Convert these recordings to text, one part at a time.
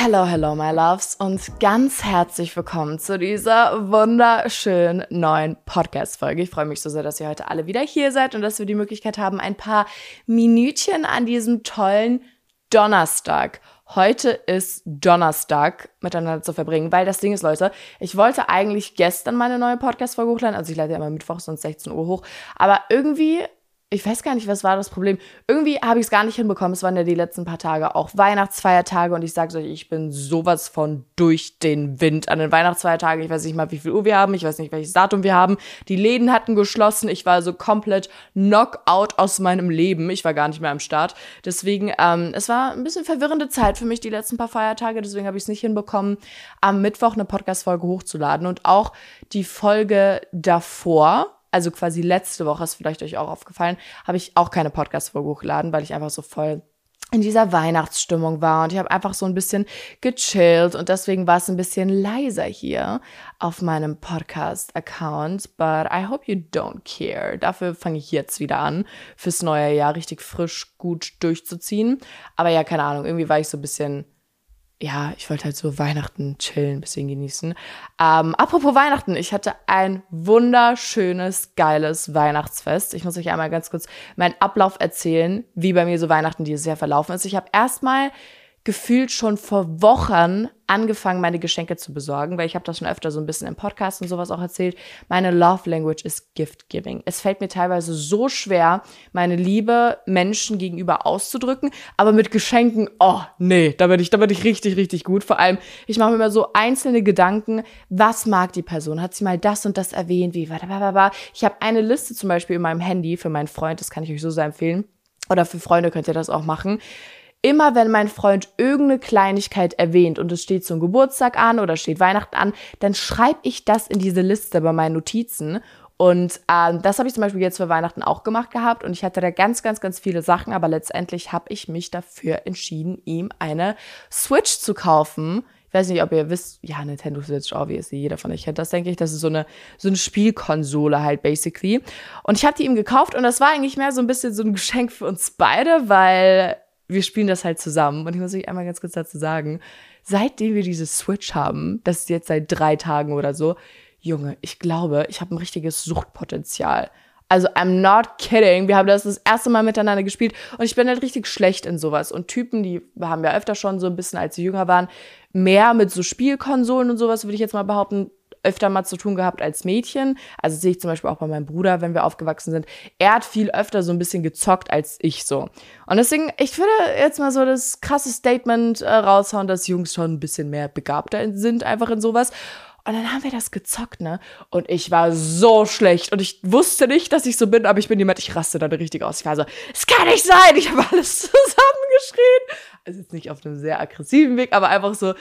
Hello, hello, my loves und ganz herzlich willkommen zu dieser wunderschönen neuen Podcast-Folge. Ich freue mich so sehr, dass ihr heute alle wieder hier seid und dass wir die Möglichkeit haben, ein paar Minütchen an diesem tollen Donnerstag. Heute ist Donnerstag miteinander zu verbringen, weil das Ding ist, Leute, ich wollte eigentlich gestern meine neue Podcast-Folge hochladen, also ich leite ja immer Mittwoch sonst 16 Uhr hoch, aber irgendwie ich weiß gar nicht, was war das Problem. Irgendwie habe ich es gar nicht hinbekommen. Es waren ja die letzten paar Tage auch Weihnachtsfeiertage und ich sage euch, ich bin sowas von durch den Wind an den Weihnachtsfeiertagen. Ich weiß nicht mal, wie viel Uhr wir haben. Ich weiß nicht, welches Datum wir haben. Die Läden hatten geschlossen. Ich war so komplett Knockout aus meinem Leben. Ich war gar nicht mehr am Start. Deswegen, ähm, es war ein bisschen verwirrende Zeit für mich die letzten paar Feiertage. Deswegen habe ich es nicht hinbekommen, am Mittwoch eine Podcast-Folge hochzuladen und auch die Folge davor also quasi letzte Woche, ist vielleicht euch auch aufgefallen, habe ich auch keine Podcast-Folge hochgeladen, weil ich einfach so voll in dieser Weihnachtsstimmung war und ich habe einfach so ein bisschen gechillt und deswegen war es ein bisschen leiser hier auf meinem Podcast-Account. But I hope you don't care. Dafür fange ich jetzt wieder an, fürs neue Jahr richtig frisch gut durchzuziehen. Aber ja, keine Ahnung, irgendwie war ich so ein bisschen ja, ich wollte halt so Weihnachten chillen, ein bisschen genießen. Ähm, apropos Weihnachten, ich hatte ein wunderschönes, geiles Weihnachtsfest. Ich muss euch einmal ganz kurz meinen Ablauf erzählen, wie bei mir so Weihnachten dieses Jahr verlaufen ist. Ich habe erstmal gefühlt schon vor Wochen angefangen, meine Geschenke zu besorgen, weil ich habe das schon öfter so ein bisschen im Podcast und sowas auch erzählt. Meine Love Language ist Gift Giving. Es fällt mir teilweise so schwer, meine Liebe Menschen gegenüber auszudrücken, aber mit Geschenken, oh nee, da bin ich, da bin ich richtig, richtig gut. Vor allem, ich mache mir immer so einzelne Gedanken, was mag die Person? Hat sie mal das und das erwähnt? Wie war Ich habe eine Liste zum Beispiel in meinem Handy für meinen Freund, das kann ich euch so sehr empfehlen. Oder für Freunde könnt ihr das auch machen immer wenn mein Freund irgendeine Kleinigkeit erwähnt und es steht zum Geburtstag an oder steht Weihnachten an, dann schreibe ich das in diese Liste bei meinen Notizen. Und ähm, das habe ich zum Beispiel jetzt für Weihnachten auch gemacht gehabt und ich hatte da ganz, ganz, ganz viele Sachen, aber letztendlich habe ich mich dafür entschieden, ihm eine Switch zu kaufen. Ich weiß nicht, ob ihr wisst, ja, Nintendo Switch, obviously, jeder von euch kennt das, denke ich. Das ist so eine, so eine Spielkonsole halt, basically. Und ich habe die ihm gekauft und das war eigentlich mehr so ein bisschen so ein Geschenk für uns beide, weil wir spielen das halt zusammen. Und ich muss euch einmal ganz kurz dazu sagen, seitdem wir diese Switch haben, das ist jetzt seit drei Tagen oder so, Junge, ich glaube, ich habe ein richtiges Suchtpotenzial. Also, I'm not kidding. Wir haben das das erste Mal miteinander gespielt und ich bin halt richtig schlecht in sowas. Und Typen, die haben ja öfter schon so ein bisschen, als sie jünger waren, mehr mit so Spielkonsolen und sowas, würde ich jetzt mal behaupten, öfter mal zu tun gehabt als Mädchen. Also sehe ich zum Beispiel auch bei meinem Bruder, wenn wir aufgewachsen sind. Er hat viel öfter so ein bisschen gezockt als ich so. Und deswegen, ich würde jetzt mal so das krasse Statement äh, raushauen, dass Jungs schon ein bisschen mehr begabter sind, einfach in sowas. Und dann haben wir das gezockt, ne? Und ich war so schlecht. Und ich wusste nicht, dass ich so bin, aber ich bin jemand, ich raste dann richtig aus. Ich war so, es kann nicht sein. Ich habe alles zusammengeschrien. Also jetzt nicht auf einem sehr aggressiven Weg, aber einfach so,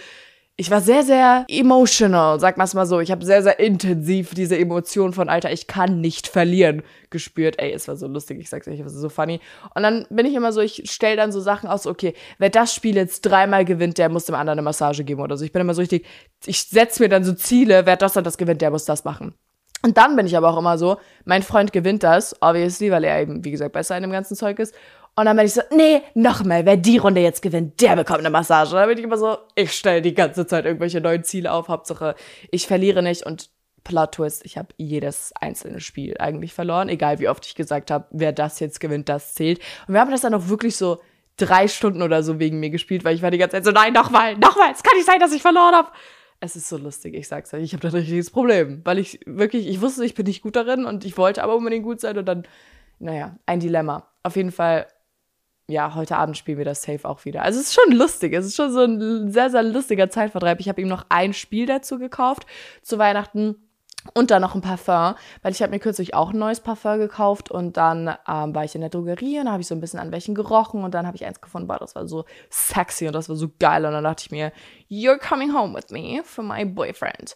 ich war sehr, sehr emotional, sag mal's mal so. Ich habe sehr, sehr intensiv diese Emotion von, Alter, ich kann nicht verlieren, gespürt. Ey, es war so lustig, ich sag's euch, es war so funny. Und dann bin ich immer so, ich stell dann so Sachen aus, okay, wer das Spiel jetzt dreimal gewinnt, der muss dem anderen eine Massage geben oder so. Ich bin immer so richtig, ich setz mir dann so Ziele, wer das und das gewinnt, der muss das machen. Und dann bin ich aber auch immer so, mein Freund gewinnt das, obviously, weil er eben, wie gesagt, besser in dem ganzen Zeug ist. Und dann bin ich so, nee, nochmal, wer die Runde jetzt gewinnt, der bekommt eine Massage. Und dann bin ich immer so, ich stelle die ganze Zeit irgendwelche neuen Ziele auf, Hauptsache, ich verliere nicht und Plot Twist, ich habe jedes einzelne Spiel eigentlich verloren, egal wie oft ich gesagt habe, wer das jetzt gewinnt, das zählt. Und wir haben das dann auch wirklich so drei Stunden oder so wegen mir gespielt, weil ich war die ganze Zeit so, nein, nochmal, nochmal, es kann nicht sein, dass ich verloren habe. Es ist so lustig, ich sag's euch, ich habe da ein richtiges Problem, weil ich wirklich, ich wusste, ich bin nicht gut darin und ich wollte aber unbedingt gut sein und dann, naja, ein Dilemma. Auf jeden Fall ja, heute Abend spielen wir das Safe auch wieder. Also es ist schon lustig. Es ist schon so ein sehr, sehr lustiger Zeitvertreib. Ich habe ihm noch ein Spiel dazu gekauft zu Weihnachten und dann noch ein Parfum, weil ich habe mir kürzlich auch ein neues Parfum gekauft und dann ähm, war ich in der Drogerie und habe ich so ein bisschen an welchen gerochen und dann habe ich eins gefunden, boah, das war so sexy und das war so geil und dann dachte ich mir, you're coming home with me for my boyfriend.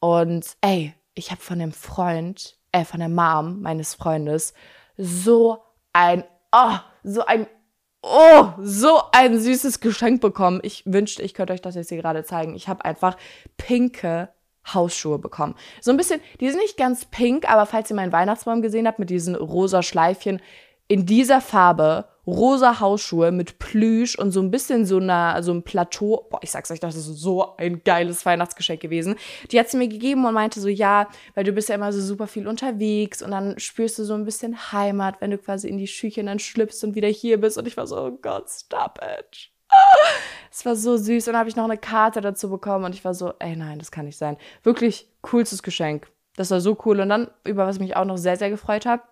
Und ey, ich habe von dem Freund, äh, von der Mom meines Freundes so ein, oh, so ein oh, so ein süßes Geschenk bekommen. Ich wünschte, ich könnte euch das jetzt hier gerade zeigen. Ich habe einfach pinke Hausschuhe bekommen. So ein bisschen, die sind nicht ganz pink, aber falls ihr meinen Weihnachtsbaum gesehen habt mit diesen rosa Schleifchen, in dieser Farbe rosa Hausschuhe mit Plüsch und so ein bisschen so, einer, so ein Plateau. Boah, ich sag's euch, das ist so ein geiles Weihnachtsgeschenk gewesen. Die hat sie mir gegeben und meinte so, ja, weil du bist ja immer so super viel unterwegs und dann spürst du so ein bisschen Heimat, wenn du quasi in die Schüchen dann schlüpfst und wieder hier bist. Und ich war so, oh Gott, stop it. Es war so süß. Und dann habe ich noch eine Karte dazu bekommen und ich war so, ey, nein, das kann nicht sein. Wirklich coolstes Geschenk. Das war so cool. Und dann, über was mich auch noch sehr, sehr gefreut hat,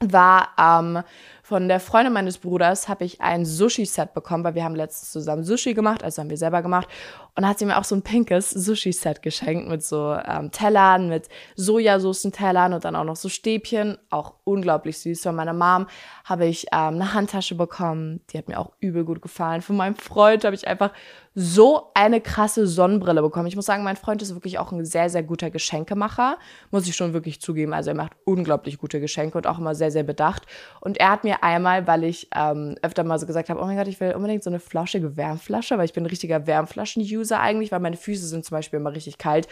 war ähm, von der Freundin meines Bruders habe ich ein Sushi-Set bekommen, weil wir haben letztens zusammen Sushi gemacht, also haben wir selber gemacht. Und da hat sie mir auch so ein pinkes Sushi-Set geschenkt mit so ähm, Tellern, mit Sojasaucen-Tellern und dann auch noch so Stäbchen. Auch unglaublich süß. Von meiner Mom habe ich ähm, eine Handtasche bekommen. Die hat mir auch übel gut gefallen. Von meinem Freund habe ich einfach so eine krasse Sonnenbrille bekommen. Ich muss sagen, mein Freund ist wirklich auch ein sehr, sehr guter Geschenkemacher. Muss ich schon wirklich zugeben. Also er macht unglaublich gute Geschenke und auch immer sehr, sehr bedacht. Und er hat mir einmal, weil ich ähm, öfter mal so gesagt habe, oh mein Gott, ich will unbedingt so eine flauschige Wärmflasche, weil ich bin ein richtiger Wärmflaschen-User eigentlich, weil meine Füße sind zum Beispiel immer richtig kalt.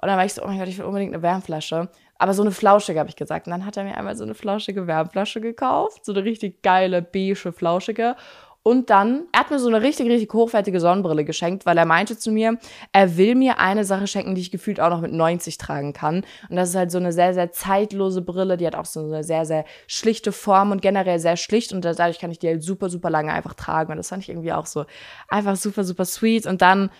Und dann war ich so, oh mein Gott, ich will unbedingt eine Wärmflasche. Aber so eine flauschige, habe ich gesagt. Und dann hat er mir einmal so eine flauschige Wärmflasche gekauft. So eine richtig geile, beige, flauschige. Und dann, er hat mir so eine richtig, richtig hochwertige Sonnenbrille geschenkt, weil er meinte zu mir, er will mir eine Sache schenken, die ich gefühlt auch noch mit 90 tragen kann. Und das ist halt so eine sehr, sehr zeitlose Brille, die hat auch so eine sehr, sehr schlichte Form und generell sehr schlicht und dadurch kann ich die halt super, super lange einfach tragen. Und das fand ich irgendwie auch so einfach super, super sweet. Und dann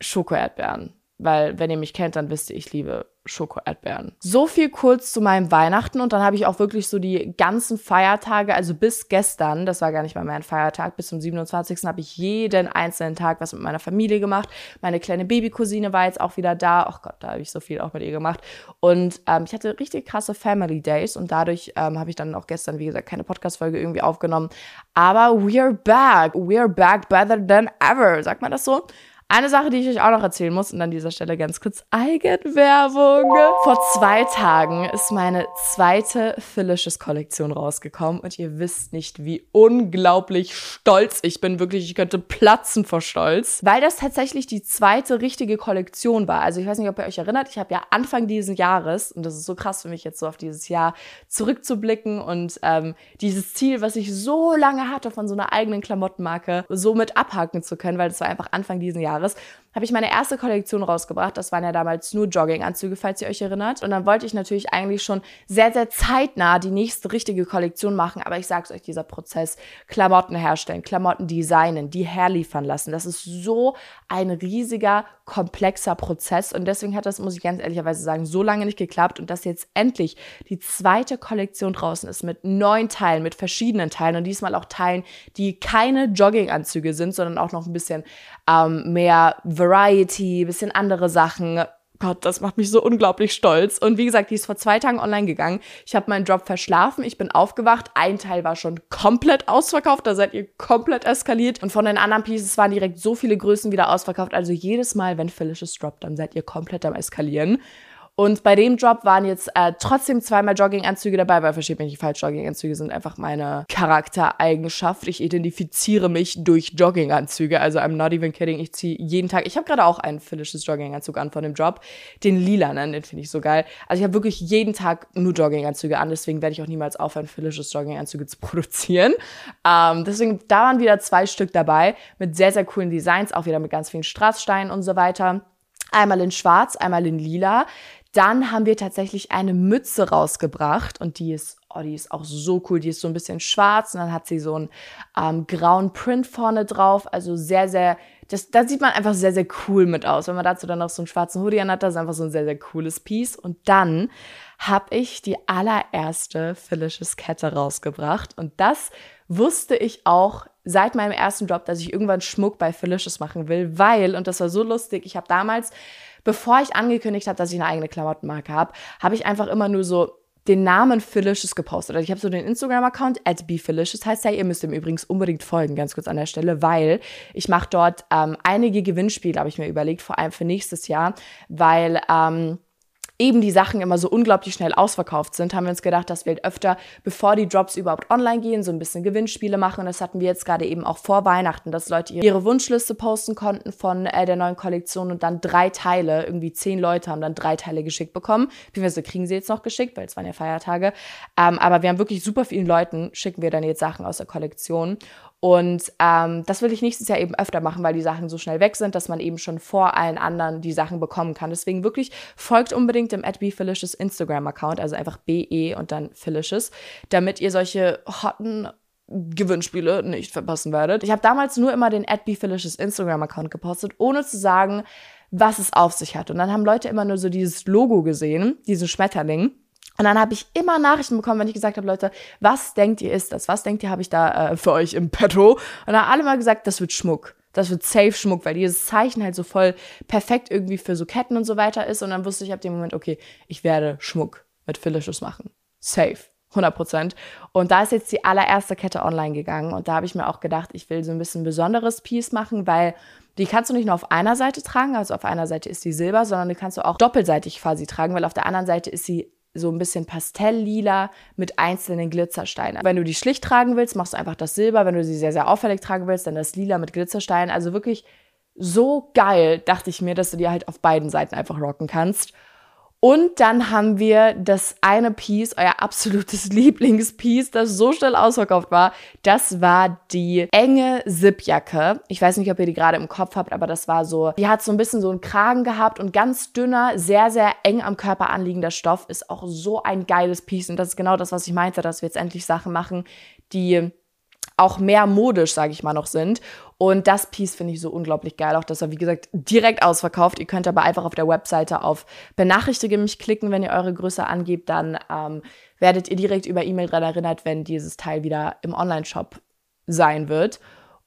Schoko-Erdbeeren. Weil, wenn ihr mich kennt, dann wisst ihr, ich liebe Schoko-Erdbeeren. So viel kurz zu meinem Weihnachten und dann habe ich auch wirklich so die ganzen Feiertage, also bis gestern, das war gar nicht mal mein Feiertag, bis zum 27. habe ich jeden einzelnen Tag was mit meiner Familie gemacht. Meine kleine Babycousine war jetzt auch wieder da. Ach Gott, da habe ich so viel auch mit ihr gemacht. Und ähm, ich hatte richtig krasse Family Days und dadurch ähm, habe ich dann auch gestern, wie gesagt, keine Podcast-Folge irgendwie aufgenommen. Aber we're back. We're back better than ever. Sagt man das so? Eine Sache, die ich euch auch noch erzählen muss, und an dieser Stelle ganz kurz Eigenwerbung. Vor zwei Tagen ist meine zweite Phyllisches Kollektion rausgekommen und ihr wisst nicht, wie unglaublich stolz ich bin. Wirklich, ich könnte platzen vor Stolz, weil das tatsächlich die zweite richtige Kollektion war. Also ich weiß nicht, ob ihr euch erinnert, ich habe ja Anfang dieses Jahres, und das ist so krass für mich jetzt so auf dieses Jahr zurückzublicken und ähm, dieses Ziel, was ich so lange hatte von so einer eigenen Klamottenmarke, so mit abhaken zu können, weil das war einfach Anfang dieses Jahres Jahres, habe ich meine erste Kollektion rausgebracht. Das waren ja damals nur Jogginganzüge, falls ihr euch erinnert. Und dann wollte ich natürlich eigentlich schon sehr, sehr zeitnah die nächste richtige Kollektion machen. Aber ich sag's euch, dieser Prozess, Klamotten herstellen, Klamotten designen, die herliefern lassen, das ist so ein riesiger, komplexer Prozess. Und deswegen hat das, muss ich ganz ehrlicherweise sagen, so lange nicht geklappt. Und dass jetzt endlich die zweite Kollektion draußen ist mit neun Teilen, mit verschiedenen Teilen und diesmal auch Teilen, die keine Jogginganzüge sind, sondern auch noch ein bisschen ähm, mehr Variety, bisschen andere Sachen. Gott, das macht mich so unglaublich stolz. Und wie gesagt, die ist vor zwei Tagen online gegangen. Ich habe meinen Job verschlafen, ich bin aufgewacht. Ein Teil war schon komplett ausverkauft, da seid ihr komplett eskaliert. Und von den anderen Pieces waren direkt so viele Größen wieder ausverkauft. Also jedes Mal, wenn Felicious droppt, dann seid ihr komplett am Eskalieren. Und bei dem Job waren jetzt äh, trotzdem zweimal Jogginganzüge dabei, weil versteht mich nicht falsch, Jogginganzüge sind einfach meine Charaktereigenschaft. Ich identifiziere mich durch Jogginganzüge. Also I'm not even kidding. Ich ziehe jeden Tag. Ich habe gerade auch einen finnisches Jogginganzug an von dem Job. Den lilanen, den finde ich so geil. Also ich habe wirklich jeden Tag nur Jogginganzüge an. Deswegen werde ich auch niemals aufhören, finnisches Jogginganzüge zu produzieren. Ähm, deswegen, da waren wieder zwei Stück dabei mit sehr, sehr coolen Designs. Auch wieder mit ganz vielen Strasssteinen und so weiter. Einmal in schwarz, einmal in lila. Dann haben wir tatsächlich eine Mütze rausgebracht und die ist, oh, die ist auch so cool. Die ist so ein bisschen schwarz und dann hat sie so einen ähm, grauen Print vorne drauf. Also sehr, sehr, das, da sieht man einfach sehr, sehr cool mit aus. Wenn man dazu dann noch so einen schwarzen Hoodie anhat, das ist einfach so ein sehr, sehr cooles Piece. Und dann habe ich die allererste Felicious Kette rausgebracht und das wusste ich auch seit meinem ersten Job, dass ich irgendwann Schmuck bei Felicious machen will, weil, und das war so lustig, ich habe damals bevor ich angekündigt habe, dass ich eine eigene Klamottenmarke habe, habe ich einfach immer nur so den Namen Felicious gepostet. Also ich habe so den Instagram-Account at BeFelicious, heißt ja, ihr müsst ihm übrigens unbedingt folgen, ganz kurz an der Stelle, weil ich mache dort ähm, einige Gewinnspiele, habe ich mir überlegt, vor allem für nächstes Jahr, weil ähm, eben die Sachen immer so unglaublich schnell ausverkauft sind, haben wir uns gedacht, dass wir halt öfter, bevor die Drops überhaupt online gehen, so ein bisschen Gewinnspiele machen. Und das hatten wir jetzt gerade eben auch vor Weihnachten, dass Leute ihre Wunschliste posten konnten von äh, der neuen Kollektion und dann drei Teile, irgendwie zehn Leute haben dann drei Teile geschickt bekommen. Beziehungsweise kriegen sie jetzt noch geschickt, weil es waren ja Feiertage. Ähm, aber wir haben wirklich super vielen Leuten, schicken wir dann jetzt Sachen aus der Kollektion. Und ähm, das will ich nächstes Jahr eben öfter machen, weil die Sachen so schnell weg sind, dass man eben schon vor allen anderen die Sachen bekommen kann. Deswegen wirklich folgt unbedingt dem @befelicious Instagram-Account, also einfach be und dann Felicious, damit ihr solche hotten Gewinnspiele nicht verpassen werdet. Ich habe damals nur immer den @befelicious Instagram-Account gepostet, ohne zu sagen, was es auf sich hat. Und dann haben Leute immer nur so dieses Logo gesehen, diesen Schmetterling. Und dann habe ich immer Nachrichten bekommen, wenn ich gesagt habe, Leute, was denkt ihr ist das? Was denkt ihr, habe ich da äh, für euch im Petto? Und dann haben alle mal gesagt, das wird Schmuck. Das wird safe Schmuck, weil dieses Zeichen halt so voll perfekt irgendwie für so Ketten und so weiter ist. Und dann wusste ich ab dem Moment, okay, ich werde Schmuck mit Felicious machen. Safe. 100 Prozent. Und da ist jetzt die allererste Kette online gegangen. Und da habe ich mir auch gedacht, ich will so ein bisschen ein besonderes Piece machen, weil die kannst du nicht nur auf einer Seite tragen, also auf einer Seite ist die Silber, sondern die kannst du auch doppelseitig quasi tragen, weil auf der anderen Seite ist sie so ein bisschen pastelllila mit einzelnen Glitzersteinen. Wenn du die schlicht tragen willst, machst du einfach das Silber. Wenn du sie sehr, sehr auffällig tragen willst, dann das Lila mit Glitzersteinen. Also wirklich so geil, dachte ich mir, dass du die halt auf beiden Seiten einfach rocken kannst. Und dann haben wir das eine Piece, euer absolutes Lieblingspiece, das so schnell ausverkauft war. Das war die enge Zipjacke. Ich weiß nicht, ob ihr die gerade im Kopf habt, aber das war so, die hat so ein bisschen so einen Kragen gehabt und ganz dünner, sehr, sehr eng am Körper anliegender Stoff ist auch so ein geiles Piece. Und das ist genau das, was ich meinte, dass wir jetzt endlich Sachen machen, die auch mehr modisch, sage ich mal, noch sind. Und das Piece finde ich so unglaublich geil. Auch das war, wie gesagt, direkt ausverkauft. Ihr könnt aber einfach auf der Webseite auf Benachrichtige mich klicken, wenn ihr eure Größe angebt. Dann ähm, werdet ihr direkt über E-Mail daran erinnert, wenn dieses Teil wieder im Online-Shop sein wird.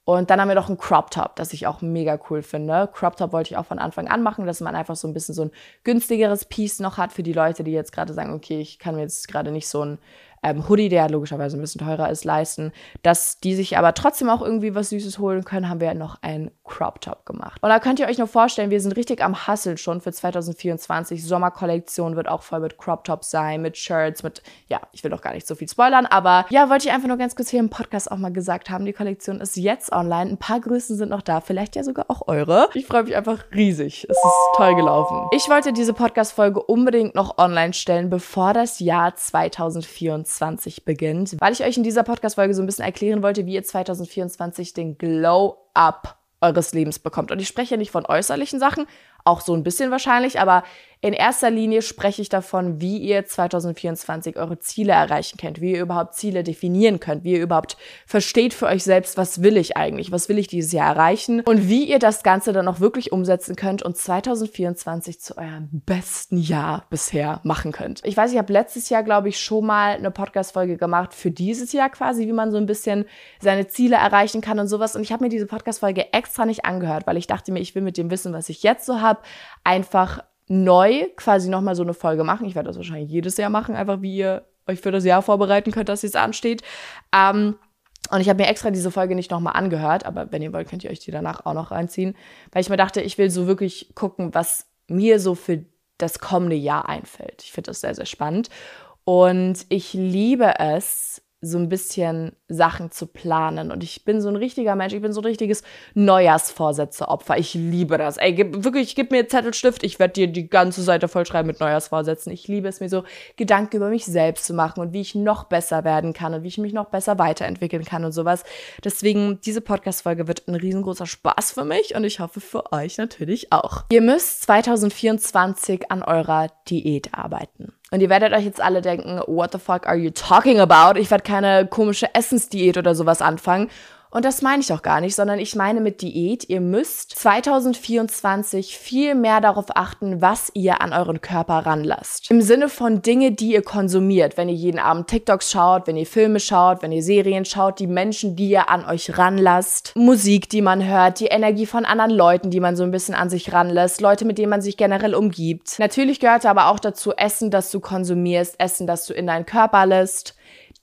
Und dann haben wir noch einen Crop Top, das ich auch mega cool finde. Crop Top wollte ich auch von Anfang an machen, dass man einfach so ein bisschen so ein günstigeres Piece noch hat für die Leute, die jetzt gerade sagen, okay, ich kann mir jetzt gerade nicht so ein ähm, Hoodie, der logischerweise ein bisschen teurer ist, leisten. Dass die sich aber trotzdem auch irgendwie was Süßes holen können, haben wir noch einen Crop Top gemacht. Und da könnt ihr euch nur vorstellen, wir sind richtig am Hustle schon für 2024. Sommerkollektion wird auch voll mit Crop Tops sein, mit Shirts, mit, ja, ich will doch gar nicht so viel spoilern, aber ja, wollte ich einfach nur ganz kurz hier im Podcast auch mal gesagt haben, die Kollektion ist jetzt online. Ein paar Größen sind noch da, vielleicht ja sogar auch eure. Ich freue mich einfach riesig. Es ist toll gelaufen. Ich wollte diese Podcast-Folge unbedingt noch online stellen, bevor das Jahr 2024 2024 beginnt, weil ich euch in dieser Podcast-Folge so ein bisschen erklären wollte, wie ihr 2024 den Glow-Up eures Lebens bekommt. Und ich spreche nicht von äußerlichen Sachen, auch so ein bisschen wahrscheinlich, aber in erster Linie spreche ich davon, wie ihr 2024 eure Ziele erreichen könnt, wie ihr überhaupt Ziele definieren könnt, wie ihr überhaupt versteht für euch selbst, was will ich eigentlich, was will ich dieses Jahr erreichen und wie ihr das Ganze dann auch wirklich umsetzen könnt und 2024 zu eurem besten Jahr bisher machen könnt. Ich weiß, ich habe letztes Jahr, glaube ich, schon mal eine Podcast-Folge gemacht für dieses Jahr quasi, wie man so ein bisschen seine Ziele erreichen kann und sowas. Und ich habe mir diese Podcast-Folge extra nicht angehört, weil ich dachte mir, ich will mit dem Wissen, was ich jetzt so habe, einfach neu quasi nochmal so eine Folge machen. Ich werde das wahrscheinlich jedes Jahr machen, einfach wie ihr euch für das Jahr vorbereiten könnt, dass es ansteht. Ähm, und ich habe mir extra diese Folge nicht nochmal angehört, aber wenn ihr wollt, könnt ihr euch die danach auch noch reinziehen, weil ich mir dachte, ich will so wirklich gucken, was mir so für das kommende Jahr einfällt. Ich finde das sehr, sehr spannend. Und ich liebe es, so ein bisschen Sachen zu planen. Und ich bin so ein richtiger Mensch, ich bin so ein richtiges Neujahrsvorsätze-Opfer. Ich liebe das. Ey, gib, wirklich, gib mir Zettelstift, ich werde dir die ganze Seite vollschreiben mit Neujahrsvorsätzen. Ich liebe es, mir so Gedanken über mich selbst zu machen und wie ich noch besser werden kann und wie ich mich noch besser weiterentwickeln kann und sowas. Deswegen, diese Podcast-Folge wird ein riesengroßer Spaß für mich und ich hoffe für euch natürlich auch. Ihr müsst 2024 an eurer Diät arbeiten. Und ihr werdet euch jetzt alle denken, what the fuck are you talking about? Ich werde keine komische Essensdiät oder sowas anfangen. Und das meine ich auch gar nicht, sondern ich meine mit Diät, ihr müsst 2024 viel mehr darauf achten, was ihr an euren Körper ranlasst. Im Sinne von Dinge, die ihr konsumiert. Wenn ihr jeden Abend TikToks schaut, wenn ihr Filme schaut, wenn ihr Serien schaut, die Menschen, die ihr an euch ranlasst, Musik, die man hört, die Energie von anderen Leuten, die man so ein bisschen an sich ranlässt, Leute, mit denen man sich generell umgibt. Natürlich gehört aber auch dazu Essen, das du konsumierst, Essen, das du in deinen Körper lässt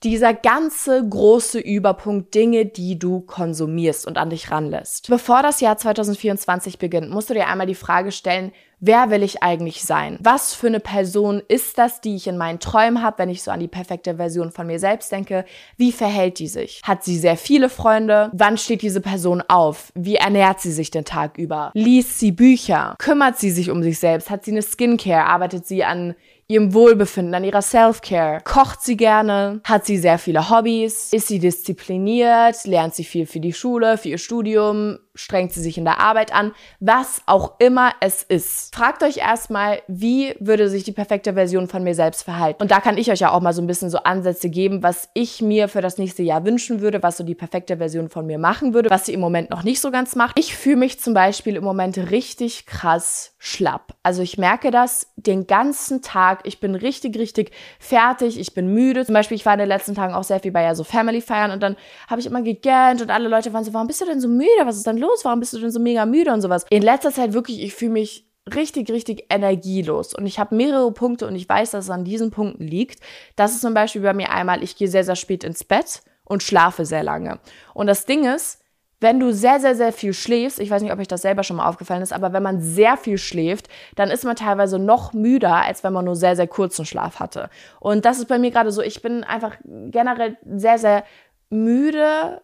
dieser ganze große Überpunkt Dinge, die du konsumierst und an dich ranlässt. Bevor das Jahr 2024 beginnt, musst du dir einmal die Frage stellen, wer will ich eigentlich sein? Was für eine Person ist das, die ich in meinen Träumen habe, wenn ich so an die perfekte Version von mir selbst denke? Wie verhält die sich? Hat sie sehr viele Freunde? Wann steht diese Person auf? Wie ernährt sie sich den Tag über? Liest sie Bücher? Kümmert sie sich um sich selbst? Hat sie eine Skincare? Arbeitet sie an ihrem Wohlbefinden, an ihrer Self-Care. Kocht sie gerne? Hat sie sehr viele Hobbys? Ist sie diszipliniert? Lernt sie viel für die Schule, für ihr Studium? Strengt sie sich in der Arbeit an, was auch immer es ist. Fragt euch erstmal, wie würde sich die perfekte Version von mir selbst verhalten? Und da kann ich euch ja auch mal so ein bisschen so Ansätze geben, was ich mir für das nächste Jahr wünschen würde, was so die perfekte Version von mir machen würde, was sie im Moment noch nicht so ganz macht. Ich fühle mich zum Beispiel im Moment richtig krass schlapp. Also ich merke das den ganzen Tag. Ich bin richtig, richtig fertig. Ich bin müde. Zum Beispiel, ich war in den letzten Tagen auch sehr viel bei ja so Family feiern und dann habe ich immer gegähnt und alle Leute waren so, warum bist du denn so müde? Was ist denn los? Warum bist du denn so mega müde und sowas? In letzter Zeit wirklich, ich fühle mich richtig, richtig energielos. Und ich habe mehrere Punkte und ich weiß, dass es an diesen Punkten liegt. Das ist zum Beispiel bei mir einmal, ich gehe sehr, sehr spät ins Bett und schlafe sehr lange. Und das Ding ist, wenn du sehr, sehr, sehr viel schläfst, ich weiß nicht, ob euch das selber schon mal aufgefallen ist, aber wenn man sehr viel schläft, dann ist man teilweise noch müder, als wenn man nur sehr, sehr kurzen Schlaf hatte. Und das ist bei mir gerade so, ich bin einfach generell sehr, sehr müde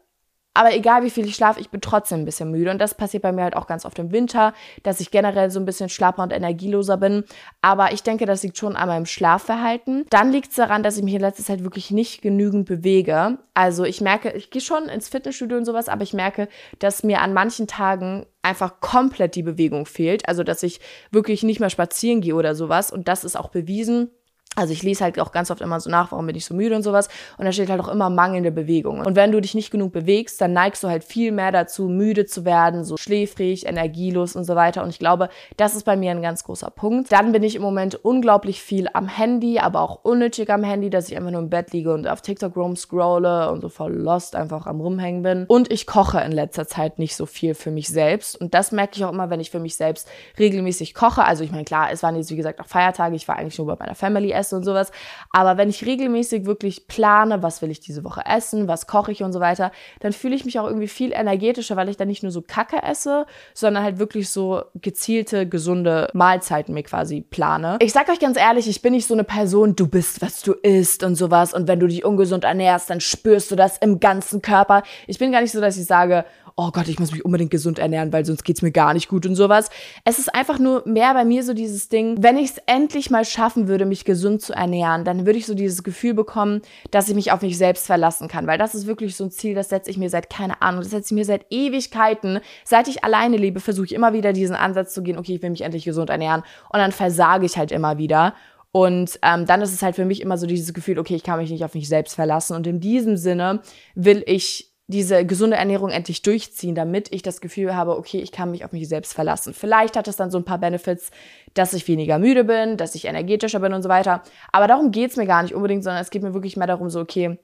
aber egal wie viel ich schlafe, ich bin trotzdem ein bisschen müde. Und das passiert bei mir halt auch ganz oft im Winter, dass ich generell so ein bisschen schlapper und energieloser bin. Aber ich denke, das liegt schon an meinem Schlafverhalten. Dann liegt es daran, dass ich mich in letzter Zeit wirklich nicht genügend bewege. Also ich merke, ich gehe schon ins Fitnessstudio und sowas, aber ich merke, dass mir an manchen Tagen einfach komplett die Bewegung fehlt. Also dass ich wirklich nicht mehr spazieren gehe oder sowas. Und das ist auch bewiesen also ich lese halt auch ganz oft immer so nach, warum bin ich so müde und sowas. Und da steht halt auch immer mangelnde Bewegung. Und wenn du dich nicht genug bewegst, dann neigst du halt viel mehr dazu, müde zu werden, so schläfrig, energielos und so weiter. Und ich glaube, das ist bei mir ein ganz großer Punkt. Dann bin ich im Moment unglaublich viel am Handy, aber auch unnötig am Handy, dass ich einfach nur im Bett liege und auf TikTok rumscrolle und so voll lost einfach am rumhängen bin. Und ich koche in letzter Zeit nicht so viel für mich selbst. Und das merke ich auch immer, wenn ich für mich selbst regelmäßig koche. Also ich meine, klar, es waren jetzt wie gesagt auch Feiertage. Ich war eigentlich nur bei meiner Family essen und sowas. Aber wenn ich regelmäßig wirklich plane, was will ich diese Woche essen, was koche ich und so weiter, dann fühle ich mich auch irgendwie viel energetischer, weil ich dann nicht nur so Kacke esse, sondern halt wirklich so gezielte, gesunde Mahlzeiten mir quasi plane. Ich sag euch ganz ehrlich, ich bin nicht so eine Person, du bist, was du isst und sowas. Und wenn du dich ungesund ernährst, dann spürst du das im ganzen Körper. Ich bin gar nicht so, dass ich sage, oh Gott, ich muss mich unbedingt gesund ernähren, weil sonst geht's mir gar nicht gut und sowas. Es ist einfach nur mehr bei mir so dieses Ding, wenn ich es endlich mal schaffen würde, mich gesund zu ernähren, dann würde ich so dieses Gefühl bekommen, dass ich mich auf mich selbst verlassen kann, weil das ist wirklich so ein Ziel, das setze ich mir seit, keine Ahnung, das setze ich mir seit Ewigkeiten. Seit ich alleine lebe, versuche ich immer wieder diesen Ansatz zu gehen, okay, ich will mich endlich gesund ernähren und dann versage ich halt immer wieder. Und ähm, dann ist es halt für mich immer so dieses Gefühl, okay, ich kann mich nicht auf mich selbst verlassen. Und in diesem Sinne will ich diese gesunde Ernährung endlich durchziehen, damit ich das Gefühl habe, okay, ich kann mich auf mich selbst verlassen. Vielleicht hat es dann so ein paar Benefits, dass ich weniger müde bin, dass ich energetischer bin und so weiter. Aber darum geht's mir gar nicht unbedingt, sondern es geht mir wirklich mehr darum, so, okay,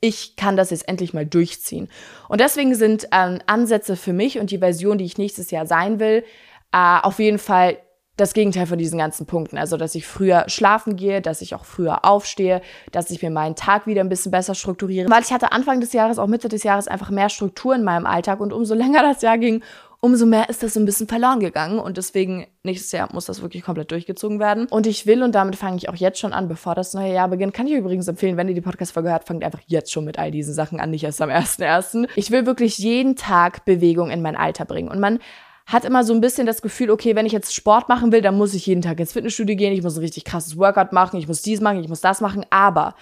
ich kann das jetzt endlich mal durchziehen. Und deswegen sind ähm, Ansätze für mich und die Version, die ich nächstes Jahr sein will, äh, auf jeden Fall das Gegenteil von diesen ganzen Punkten. Also, dass ich früher schlafen gehe, dass ich auch früher aufstehe, dass ich mir meinen Tag wieder ein bisschen besser strukturiere. Weil ich hatte Anfang des Jahres, auch Mitte des Jahres einfach mehr Struktur in meinem Alltag und umso länger das Jahr ging, umso mehr ist das so ein bisschen verloren gegangen und deswegen nächstes Jahr muss das wirklich komplett durchgezogen werden. Und ich will, und damit fange ich auch jetzt schon an, bevor das neue Jahr beginnt, kann ich übrigens empfehlen, wenn ihr die Podcast-Folge hört, fangt einfach jetzt schon mit all diesen Sachen an, nicht erst am 1.1. Ich will wirklich jeden Tag Bewegung in mein Alter bringen und man hat immer so ein bisschen das Gefühl, okay, wenn ich jetzt Sport machen will, dann muss ich jeden Tag ins Fitnessstudio gehen, ich muss ein richtig krasses Workout machen, ich muss dies machen, ich muss das machen, aber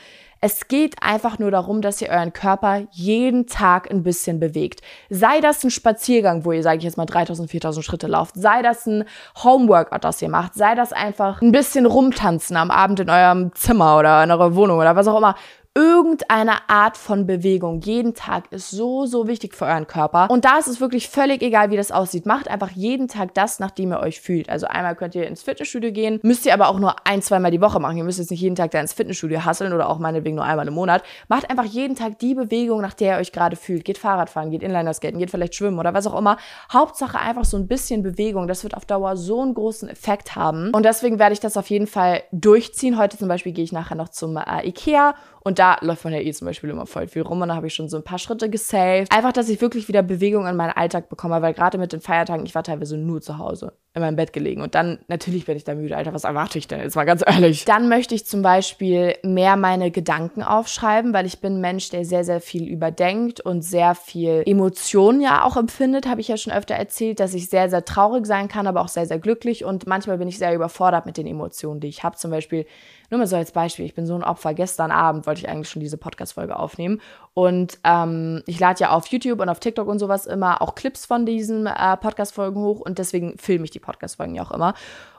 es geht einfach nur darum, dass ihr euren Körper jeden Tag ein bisschen bewegt. Sei das ein Spaziergang, wo ihr, sage ich jetzt mal, 3000, 4000 Schritte lauft. Sei das ein Homeworkout, das ihr macht. Sei das einfach ein bisschen rumtanzen am Abend in eurem Zimmer oder in eurer Wohnung oder was auch immer irgendeine Art von Bewegung jeden Tag ist so, so wichtig für euren Körper. Und da ist es wirklich völlig egal, wie das aussieht. Macht einfach jeden Tag das, nachdem ihr euch fühlt. Also einmal könnt ihr ins Fitnessstudio gehen, müsst ihr aber auch nur ein, zweimal die Woche machen. Ihr müsst jetzt nicht jeden Tag da ins Fitnessstudio hasseln oder auch meinetwegen nur einmal im Monat. Macht einfach jeden Tag die Bewegung, nach der ihr euch gerade fühlt. Geht Fahrradfahren, geht Inlinerskaten, geht vielleicht schwimmen oder was auch immer. Hauptsache einfach so ein bisschen Bewegung. Das wird auf Dauer so einen großen Effekt haben. Und deswegen werde ich das auf jeden Fall durchziehen. Heute zum Beispiel gehe ich nachher noch zum äh, Ikea Und da läuft man ja eh zum Beispiel immer voll viel rum und da habe ich schon so ein paar Schritte gesaved. Einfach, dass ich wirklich wieder Bewegung in meinen Alltag bekomme, weil gerade mit den Feiertagen, ich war teilweise nur zu Hause in meinem Bett gelegen und dann, natürlich bin ich da müde, Alter, was erwarte ich denn jetzt mal ganz ehrlich. Dann möchte ich zum Beispiel mehr meine Gedanken aufschreiben, weil ich bin ein Mensch, der sehr, sehr viel überdenkt und sehr viel Emotionen ja auch empfindet, habe ich ja schon öfter erzählt, dass ich sehr, sehr traurig sein kann, aber auch sehr, sehr glücklich und manchmal bin ich sehr überfordert mit den Emotionen, die ich habe. Zum Beispiel nur mal so als Beispiel, ich bin so ein Opfer. Gestern Abend wollte ich eigentlich schon diese Podcast-Folge aufnehmen. Und ähm, ich lade ja auf YouTube und auf TikTok und sowas immer auch Clips von diesen äh, Podcast-Folgen hoch und deswegen filme ich die Podcast-Folgen ja auch immer.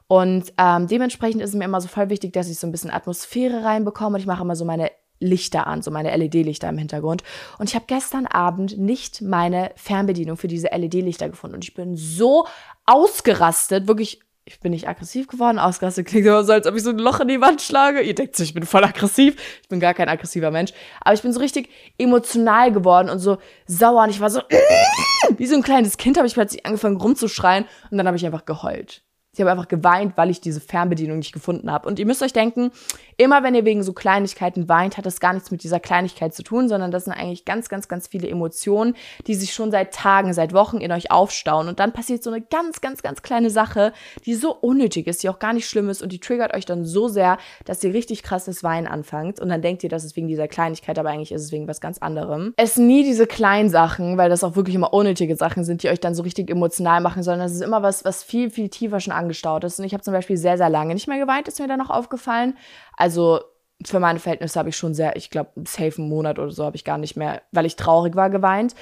Und ähm, dementsprechend ist es mir immer so voll wichtig, dass ich so ein bisschen Atmosphäre reinbekomme und ich mache immer so meine Lichter an, so meine LED-Lichter im Hintergrund. Und ich habe gestern Abend nicht meine Fernbedienung für diese LED-Lichter gefunden. Und ich bin so ausgerastet, wirklich ich bin nicht aggressiv geworden. Ausgerastet klingt immer so, als ob ich so ein Loch in die Wand schlage. Ihr denkt, ich bin voll aggressiv. Ich bin gar kein aggressiver Mensch. Aber ich bin so richtig emotional geworden und so sauer. Und ich war so, wie so ein kleines Kind habe ich plötzlich angefangen rumzuschreien. Und dann habe ich einfach geheult. Ich habe einfach geweint, weil ich diese Fernbedienung nicht gefunden habe. Und ihr müsst euch denken, immer wenn ihr wegen so Kleinigkeiten weint, hat das gar nichts mit dieser Kleinigkeit zu tun, sondern das sind eigentlich ganz, ganz, ganz viele Emotionen, die sich schon seit Tagen, seit Wochen in euch aufstauen. Und dann passiert so eine ganz, ganz, ganz kleine Sache, die so unnötig ist, die auch gar nicht schlimm ist und die triggert euch dann so sehr, dass ihr richtig krasses Weinen anfangt. Und dann denkt ihr, das ist wegen dieser Kleinigkeit, aber eigentlich ist es wegen was ganz anderem. Es sind nie diese kleinen Sachen, weil das auch wirklich immer unnötige Sachen sind, die euch dann so richtig emotional machen, sondern es ist immer was, was viel, viel tiefer schon angestaut ist. Und ich habe zum Beispiel sehr, sehr lange nicht mehr geweint, ist mir dann noch aufgefallen. Also für meine Verhältnisse habe ich schon sehr, ich glaube, safe einen Monat oder so habe ich gar nicht mehr, weil ich traurig war, geweint.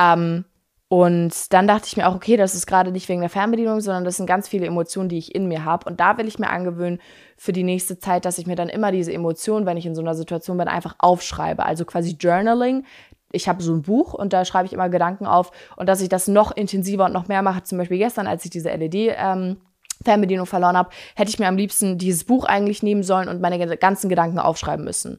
Ähm, und dann dachte ich mir auch, okay, das ist gerade nicht wegen der Fernbedienung, sondern das sind ganz viele Emotionen, die ich in mir habe. Und da will ich mir angewöhnen für die nächste Zeit, dass ich mir dann immer diese Emotionen, wenn ich in so einer Situation bin, einfach aufschreibe. Also quasi Journaling, ich habe so ein Buch und da schreibe ich immer Gedanken auf und dass ich das noch intensiver und noch mehr mache. Zum Beispiel gestern, als ich diese LED ähm, Fernbedienung verloren habe, hätte ich mir am liebsten dieses Buch eigentlich nehmen sollen und meine ganzen Gedanken aufschreiben müssen.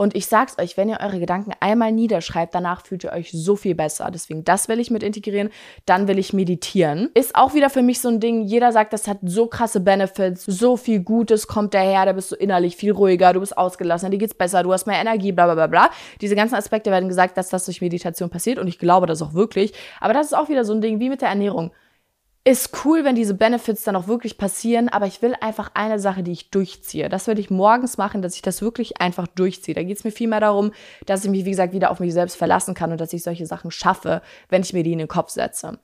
Und ich sag's euch, wenn ihr eure Gedanken einmal niederschreibt, danach fühlt ihr euch so viel besser. Deswegen, das will ich mit integrieren. Dann will ich meditieren. Ist auch wieder für mich so ein Ding. Jeder sagt, das hat so krasse Benefits. So viel Gutes kommt daher. Da bist du innerlich viel ruhiger. Du bist ausgelassener. Dir geht's besser. Du hast mehr Energie. Bla, bla, bla, bla. Diese ganzen Aspekte werden gesagt, dass das durch Meditation passiert. Und ich glaube das auch wirklich. Aber das ist auch wieder so ein Ding wie mit der Ernährung ist cool, wenn diese Benefits dann auch wirklich passieren, aber ich will einfach eine Sache, die ich durchziehe. Das würde ich morgens machen, dass ich das wirklich einfach durchziehe. Da geht es mir vielmehr darum, dass ich mich, wie gesagt, wieder auf mich selbst verlassen kann und dass ich solche Sachen schaffe, wenn ich mir die in den Kopf setze.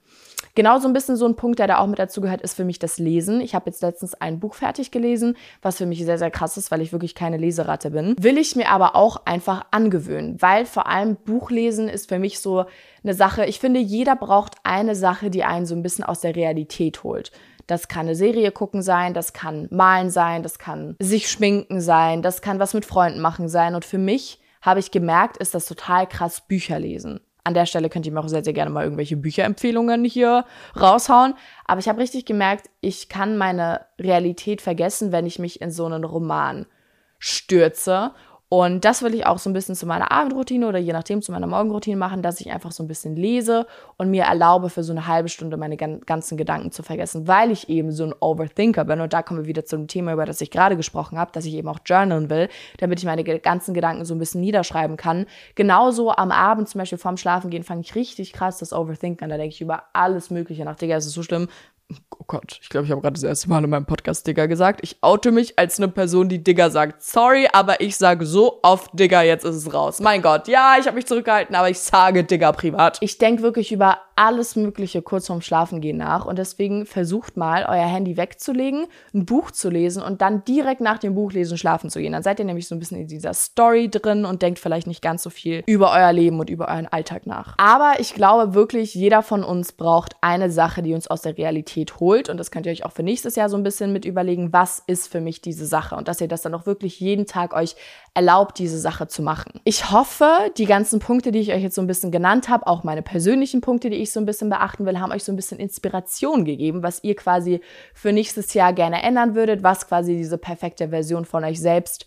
Genau so ein bisschen so ein Punkt, der da auch mit dazu gehört, ist für mich das Lesen. Ich habe jetzt letztens ein Buch fertig gelesen, was für mich sehr, sehr krass ist, weil ich wirklich keine Leseratte bin. Will ich mir aber auch einfach angewöhnen, weil vor allem Buchlesen ist für mich so eine Sache. Ich finde, jeder braucht eine Sache, die einen so ein bisschen aus der Realität holt. Das kann eine Serie gucken sein, das kann malen sein, das kann sich schminken sein, das kann was mit Freunden machen sein. Und für mich habe ich gemerkt, ist das total krass Bücher lesen. An der Stelle könnt ihr mir auch sehr, sehr gerne mal irgendwelche Bücherempfehlungen hier raushauen. Aber ich habe richtig gemerkt, ich kann meine Realität vergessen, wenn ich mich in so einen Roman stürze und das will ich auch so ein bisschen zu meiner Abendroutine oder je nachdem zu meiner Morgenroutine machen, dass ich einfach so ein bisschen lese und mir erlaube, für so eine halbe Stunde meine ganzen Gedanken zu vergessen, weil ich eben so ein Overthinker bin. Und da kommen wir wieder zu dem Thema, über das ich gerade gesprochen habe, dass ich eben auch journalen will, damit ich meine ganzen Gedanken so ein bisschen niederschreiben kann. Genauso am Abend, zum Beispiel vorm Schlafengehen, fange ich richtig krass das Overthinken an. Da denke ich über alles Mögliche nach. Digga, es ist so schlimm oh Gott, ich glaube, ich habe gerade das erste Mal in meinem Podcast Digger gesagt. Ich oute mich als eine Person, die Digger sagt. Sorry, aber ich sage so oft Digger, jetzt ist es raus. Mein Gott, ja, ich habe mich zurückgehalten, aber ich sage Digger privat. Ich denke wirklich über alles Mögliche kurz vorm Schlafengehen nach und deswegen versucht mal, euer Handy wegzulegen, ein Buch zu lesen und dann direkt nach dem Buchlesen schlafen zu gehen. Dann seid ihr nämlich so ein bisschen in dieser Story drin und denkt vielleicht nicht ganz so viel über euer Leben und über euren Alltag nach. Aber ich glaube wirklich, jeder von uns braucht eine Sache, die uns aus der Realität holt und das könnt ihr euch auch für nächstes Jahr so ein bisschen mit überlegen, was ist für mich diese Sache und dass ihr das dann auch wirklich jeden Tag euch erlaubt, diese Sache zu machen. Ich hoffe, die ganzen Punkte, die ich euch jetzt so ein bisschen genannt habe, auch meine persönlichen Punkte, die ich so ein bisschen beachten will, haben euch so ein bisschen Inspiration gegeben, was ihr quasi für nächstes Jahr gerne ändern würdet, was quasi diese perfekte Version von euch selbst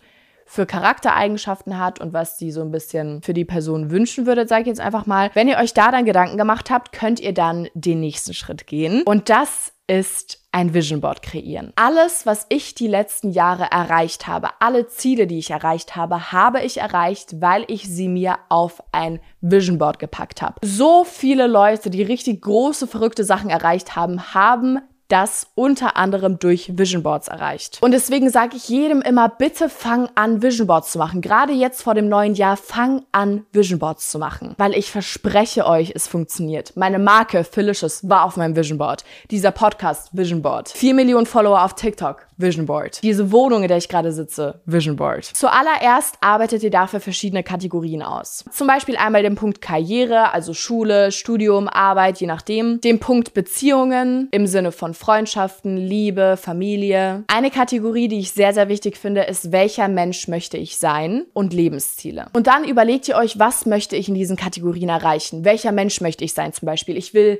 für Charaktereigenschaften hat und was die so ein bisschen für die Person wünschen würde, sage ich jetzt einfach mal. Wenn ihr euch da dann Gedanken gemacht habt, könnt ihr dann den nächsten Schritt gehen. Und das ist ein Vision Board kreieren. Alles, was ich die letzten Jahre erreicht habe, alle Ziele, die ich erreicht habe, habe ich erreicht, weil ich sie mir auf ein Vision Board gepackt habe. So viele Leute, die richtig große, verrückte Sachen erreicht haben, haben das unter anderem durch Vision Boards erreicht. Und deswegen sage ich jedem immer, bitte fang an, Vision Boards zu machen. Gerade jetzt vor dem neuen Jahr, fang an, Vision Boards zu machen. Weil ich verspreche euch, es funktioniert. Meine Marke Felicious war auf meinem Vision Board. Dieser Podcast Vision Board. Vier Millionen Follower auf TikTok. Vision Board. Diese Wohnung, in der ich gerade sitze, Vision Board. Zuallererst arbeitet ihr dafür verschiedene Kategorien aus. Zum Beispiel einmal den Punkt Karriere, also Schule, Studium, Arbeit, je nachdem. Den Punkt Beziehungen im Sinne von Freundschaften, Liebe, Familie. Eine Kategorie, die ich sehr, sehr wichtig finde, ist, welcher Mensch möchte ich sein und Lebensziele. Und dann überlegt ihr euch, was möchte ich in diesen Kategorien erreichen? Welcher Mensch möchte ich sein zum Beispiel? Ich will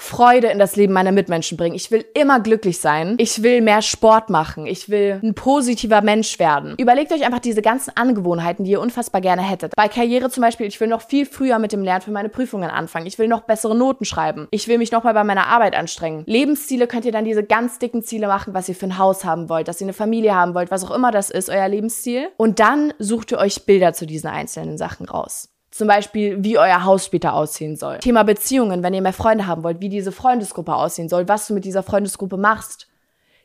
Freude in das Leben meiner Mitmenschen bringen. Ich will immer glücklich sein. Ich will mehr Sport machen. Ich will ein positiver Mensch werden. Überlegt euch einfach diese ganzen Angewohnheiten, die ihr unfassbar gerne hättet. Bei Karriere zum Beispiel, ich will noch viel früher mit dem Lernen für meine Prüfungen anfangen. Ich will noch bessere Noten schreiben. Ich will mich noch mal bei meiner Arbeit anstrengen. Lebensziele könnt ihr dann diese ganz dicken Ziele machen, was ihr für ein Haus haben wollt, dass ihr eine Familie haben wollt, was auch immer das ist, euer Lebensziel. Und dann sucht ihr euch Bilder zu diesen einzelnen Sachen raus. Zum Beispiel, wie euer Haus später aussehen soll. Thema Beziehungen, wenn ihr mehr Freunde haben wollt, wie diese Freundesgruppe aussehen soll, was du mit dieser Freundesgruppe machst.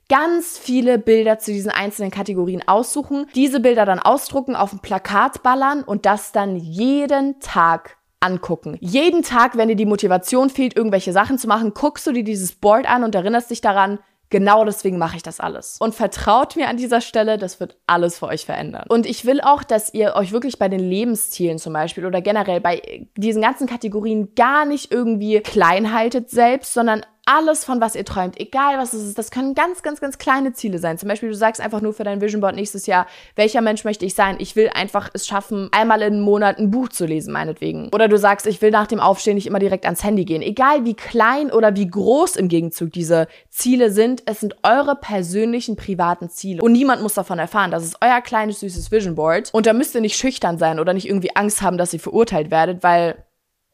Ganz viele Bilder zu diesen einzelnen Kategorien aussuchen, diese Bilder dann ausdrucken, auf ein Plakat ballern und das dann jeden Tag angucken. Jeden Tag, wenn dir die Motivation fehlt, irgendwelche Sachen zu machen, guckst du dir dieses Board an und erinnerst dich daran, Genau deswegen mache ich das alles. Und vertraut mir an dieser Stelle, das wird alles für euch verändern. Und ich will auch, dass ihr euch wirklich bei den Lebenszielen zum Beispiel oder generell bei diesen ganzen Kategorien gar nicht irgendwie klein haltet selbst, sondern alles, von was ihr träumt, egal was es ist, das können ganz, ganz, ganz kleine Ziele sein. Zum Beispiel, du sagst einfach nur für dein Vision Board nächstes Jahr, welcher Mensch möchte ich sein? Ich will einfach es schaffen, einmal im Monat ein Buch zu lesen, meinetwegen. Oder du sagst, ich will nach dem Aufstehen nicht immer direkt ans Handy gehen. Egal wie klein oder wie groß im Gegenzug diese Ziele sind, es sind eure persönlichen privaten Ziele. Und niemand muss davon erfahren. Das ist euer kleines, süßes Vision Board. Und da müsst ihr nicht schüchtern sein oder nicht irgendwie Angst haben, dass ihr verurteilt werdet, weil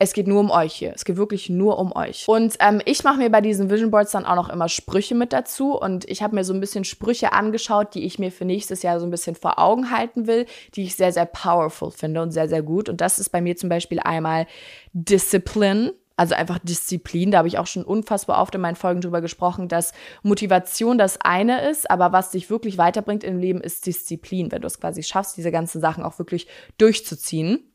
es geht nur um euch hier. Es geht wirklich nur um euch. Und ähm, ich mache mir bei diesen Vision Boards dann auch noch immer Sprüche mit dazu. Und ich habe mir so ein bisschen Sprüche angeschaut, die ich mir für nächstes Jahr so ein bisschen vor Augen halten will, die ich sehr, sehr powerful finde und sehr, sehr gut. Und das ist bei mir zum Beispiel einmal Discipline. Also einfach Disziplin. Da habe ich auch schon unfassbar oft in meinen Folgen drüber gesprochen, dass Motivation das eine ist, aber was dich wirklich weiterbringt im Leben ist Disziplin, wenn du es quasi schaffst, diese ganzen Sachen auch wirklich durchzuziehen.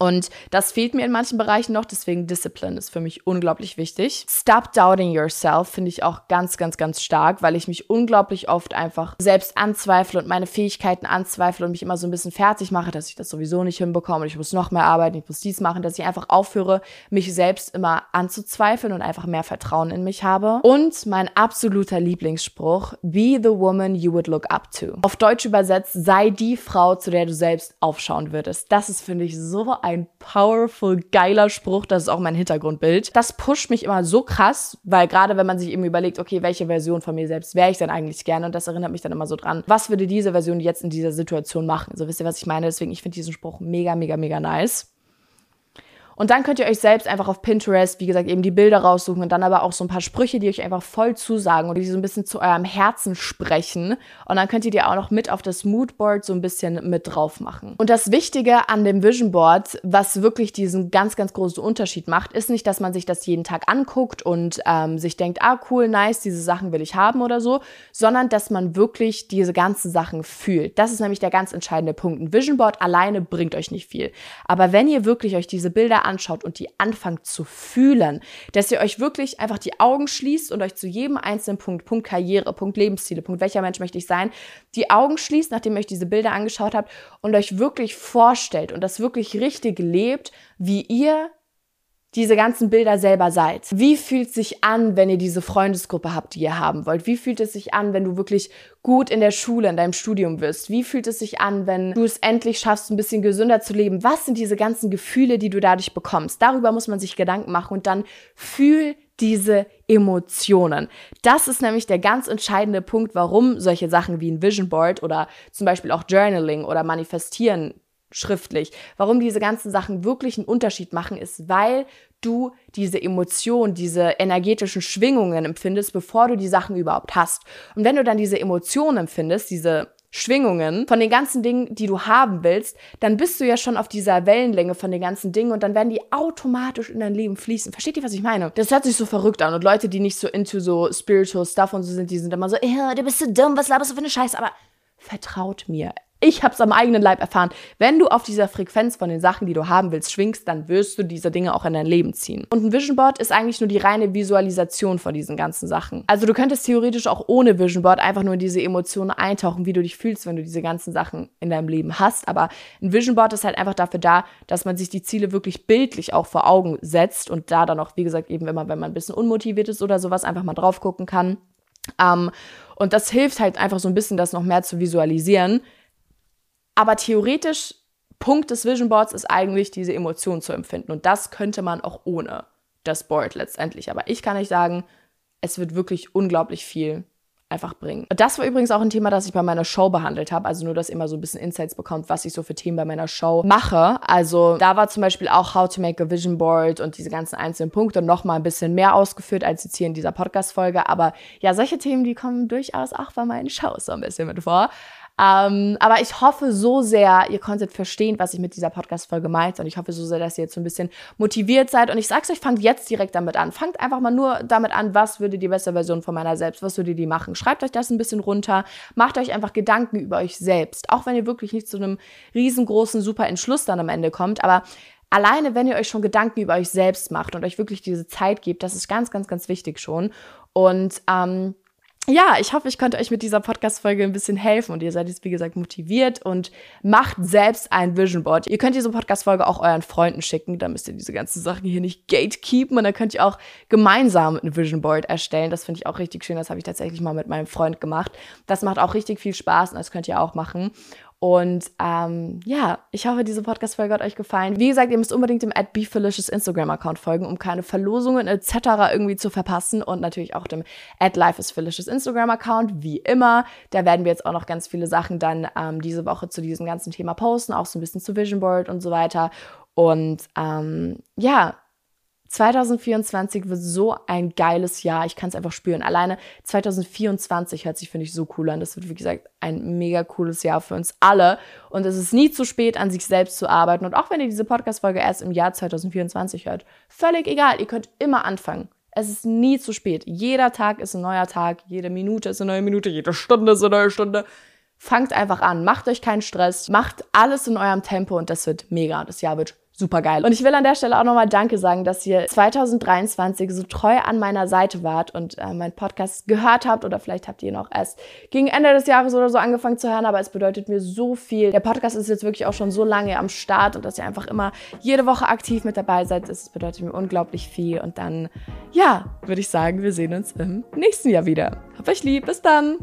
Und das fehlt mir in manchen Bereichen noch, deswegen Discipline ist für mich unglaublich wichtig. Stop doubting yourself finde ich auch ganz, ganz, ganz stark, weil ich mich unglaublich oft einfach selbst anzweifle und meine Fähigkeiten anzweifle und mich immer so ein bisschen fertig mache, dass ich das sowieso nicht hinbekomme und ich muss noch mehr arbeiten, ich muss dies machen, dass ich einfach aufhöre, mich selbst immer anzuzweifeln und einfach mehr Vertrauen in mich habe. Und mein absoluter Lieblingsspruch, be the woman you would look up to. Auf Deutsch übersetzt, sei die Frau, zu der du selbst aufschauen würdest. Das ist, finde ich, so ein ein powerful, geiler Spruch. Das ist auch mein Hintergrundbild. Das pusht mich immer so krass, weil gerade wenn man sich eben überlegt, okay, welche Version von mir selbst wäre ich denn eigentlich gerne? Und das erinnert mich dann immer so dran, was würde diese Version jetzt in dieser Situation machen? So wisst ihr, was ich meine? Deswegen, ich finde diesen Spruch mega, mega, mega nice. Und dann könnt ihr euch selbst einfach auf Pinterest, wie gesagt, eben die Bilder raussuchen und dann aber auch so ein paar Sprüche, die euch einfach voll zusagen und die so ein bisschen zu eurem Herzen sprechen. Und dann könnt ihr die auch noch mit auf das Moodboard so ein bisschen mit drauf machen. Und das Wichtige an dem Vision Board, was wirklich diesen ganz, ganz großen Unterschied macht, ist nicht, dass man sich das jeden Tag anguckt und ähm, sich denkt, ah, cool, nice, diese Sachen will ich haben oder so, sondern dass man wirklich diese ganzen Sachen fühlt. Das ist nämlich der ganz entscheidende Punkt. Ein Vision Board alleine bringt euch nicht viel. Aber wenn ihr wirklich euch diese Bilder anschaut und die anfangt zu fühlen, dass ihr euch wirklich einfach die Augen schließt und euch zu jedem einzelnen Punkt, Punkt Karriere, Punkt Lebensziele, Punkt welcher Mensch möchte ich sein, die Augen schließt, nachdem ihr euch diese Bilder angeschaut habt und euch wirklich vorstellt und das wirklich richtig lebt, wie ihr diese ganzen Bilder selber seid. Wie fühlt sich an, wenn ihr diese Freundesgruppe habt, die ihr haben wollt? Wie fühlt es sich an, wenn du wirklich gut in der Schule, in deinem Studium wirst? Wie fühlt es sich an, wenn du es endlich schaffst, ein bisschen gesünder zu leben? Was sind diese ganzen Gefühle, die du dadurch bekommst? Darüber muss man sich Gedanken machen und dann fühl diese Emotionen. Das ist nämlich der ganz entscheidende Punkt, warum solche Sachen wie ein Vision Board oder zum Beispiel auch Journaling oder Manifestieren schriftlich. Warum diese ganzen Sachen wirklich einen Unterschied machen, ist, weil du diese Emotionen, diese energetischen Schwingungen empfindest, bevor du die Sachen überhaupt hast. Und wenn du dann diese Emotionen empfindest, diese Schwingungen von den ganzen Dingen, die du haben willst, dann bist du ja schon auf dieser Wellenlänge von den ganzen Dingen und dann werden die automatisch in dein Leben fließen. Versteht ihr, was ich meine? Das hört sich so verrückt an und Leute, die nicht so into so spiritual stuff und so sind, die sind immer so, du bist so dumm, was laberst du für eine Scheiße, aber vertraut mir ich habe es am eigenen Leib erfahren. Wenn du auf dieser Frequenz von den Sachen, die du haben willst, schwingst, dann wirst du diese Dinge auch in dein Leben ziehen. Und ein Vision Board ist eigentlich nur die reine Visualisation von diesen ganzen Sachen. Also du könntest theoretisch auch ohne Vision Board einfach nur in diese Emotionen eintauchen, wie du dich fühlst, wenn du diese ganzen Sachen in deinem Leben hast. Aber ein Vision Board ist halt einfach dafür da, dass man sich die Ziele wirklich bildlich auch vor Augen setzt und da dann auch, wie gesagt, eben immer, wenn man ein bisschen unmotiviert ist oder sowas, einfach mal drauf gucken kann. Um, und das hilft halt einfach so ein bisschen, das noch mehr zu visualisieren aber theoretisch, Punkt des Vision Boards ist eigentlich, diese Emotionen zu empfinden. Und das könnte man auch ohne das Board letztendlich. Aber ich kann euch sagen, es wird wirklich unglaublich viel einfach bringen. Das war übrigens auch ein Thema, das ich bei meiner Show behandelt habe. Also nur, dass ihr mal so ein bisschen Insights bekommt, was ich so für Themen bei meiner Show mache. Also da war zum Beispiel auch How to Make a Vision Board und diese ganzen einzelnen Punkte noch mal ein bisschen mehr ausgeführt als jetzt hier in dieser Podcast-Folge. Aber ja, solche Themen, die kommen durchaus auch bei meinen Shows so ein bisschen mit vor. Ähm, aber ich hoffe so sehr, ihr konntet verstehen, was ich mit dieser Podcast-Folge meinte. Und ich hoffe so sehr, dass ihr jetzt so ein bisschen motiviert seid. Und ich sag's euch, fangt jetzt direkt damit an. Fangt einfach mal nur damit an, was würde die beste Version von meiner selbst, was würde die machen. Schreibt euch das ein bisschen runter. Macht euch einfach Gedanken über euch selbst. Auch wenn ihr wirklich nicht zu einem riesengroßen, super Entschluss dann am Ende kommt. Aber alleine, wenn ihr euch schon Gedanken über euch selbst macht und euch wirklich diese Zeit gebt, das ist ganz, ganz, ganz wichtig schon. Und ähm, ja, ich hoffe, ich konnte euch mit dieser Podcast-Folge ein bisschen helfen und ihr seid jetzt, wie gesagt, motiviert und macht selbst ein Vision Board. Ihr könnt diese Podcast-Folge auch euren Freunden schicken, da müsst ihr diese ganzen Sachen hier nicht gatekeepen und dann könnt ihr auch gemeinsam ein Vision Board erstellen. Das finde ich auch richtig schön. Das habe ich tatsächlich mal mit meinem Freund gemacht. Das macht auch richtig viel Spaß und das könnt ihr auch machen. Und ähm, ja, ich hoffe, diese Podcast-Folge hat euch gefallen. Wie gesagt, ihr müsst unbedingt dem AdBeFelicious Instagram-Account folgen, um keine Verlosungen etc. irgendwie zu verpassen. Und natürlich auch dem AdLifeIsFelicious Instagram-Account, wie immer. Da werden wir jetzt auch noch ganz viele Sachen dann ähm, diese Woche zu diesem ganzen Thema posten, auch so ein bisschen zu Vision Board und so weiter. Und ähm, ja, 2024 wird so ein geiles Jahr. Ich kann es einfach spüren. Alleine 2024 hört sich, finde ich, so cool an. Das wird, wie gesagt, ein mega cooles Jahr für uns alle. Und es ist nie zu spät, an sich selbst zu arbeiten. Und auch wenn ihr diese Podcast-Folge erst im Jahr 2024 hört, völlig egal. Ihr könnt immer anfangen. Es ist nie zu spät. Jeder Tag ist ein neuer Tag. Jede Minute ist eine neue Minute. Jede Stunde ist eine neue Stunde. Fangt einfach an. Macht euch keinen Stress. Macht alles in eurem Tempo und das wird mega. Das Jahr wird super geil. Und ich will an der Stelle auch nochmal Danke sagen, dass ihr 2023 so treu an meiner Seite wart und äh, meinen Podcast gehört habt oder vielleicht habt ihr auch erst gegen Ende des Jahres oder so angefangen zu hören, aber es bedeutet mir so viel. Der Podcast ist jetzt wirklich auch schon so lange am Start und dass ihr einfach immer jede Woche aktiv mit dabei seid, das bedeutet mir unglaublich viel. Und dann, ja, würde ich sagen, wir sehen uns im nächsten Jahr wieder. Hab euch lieb, bis dann.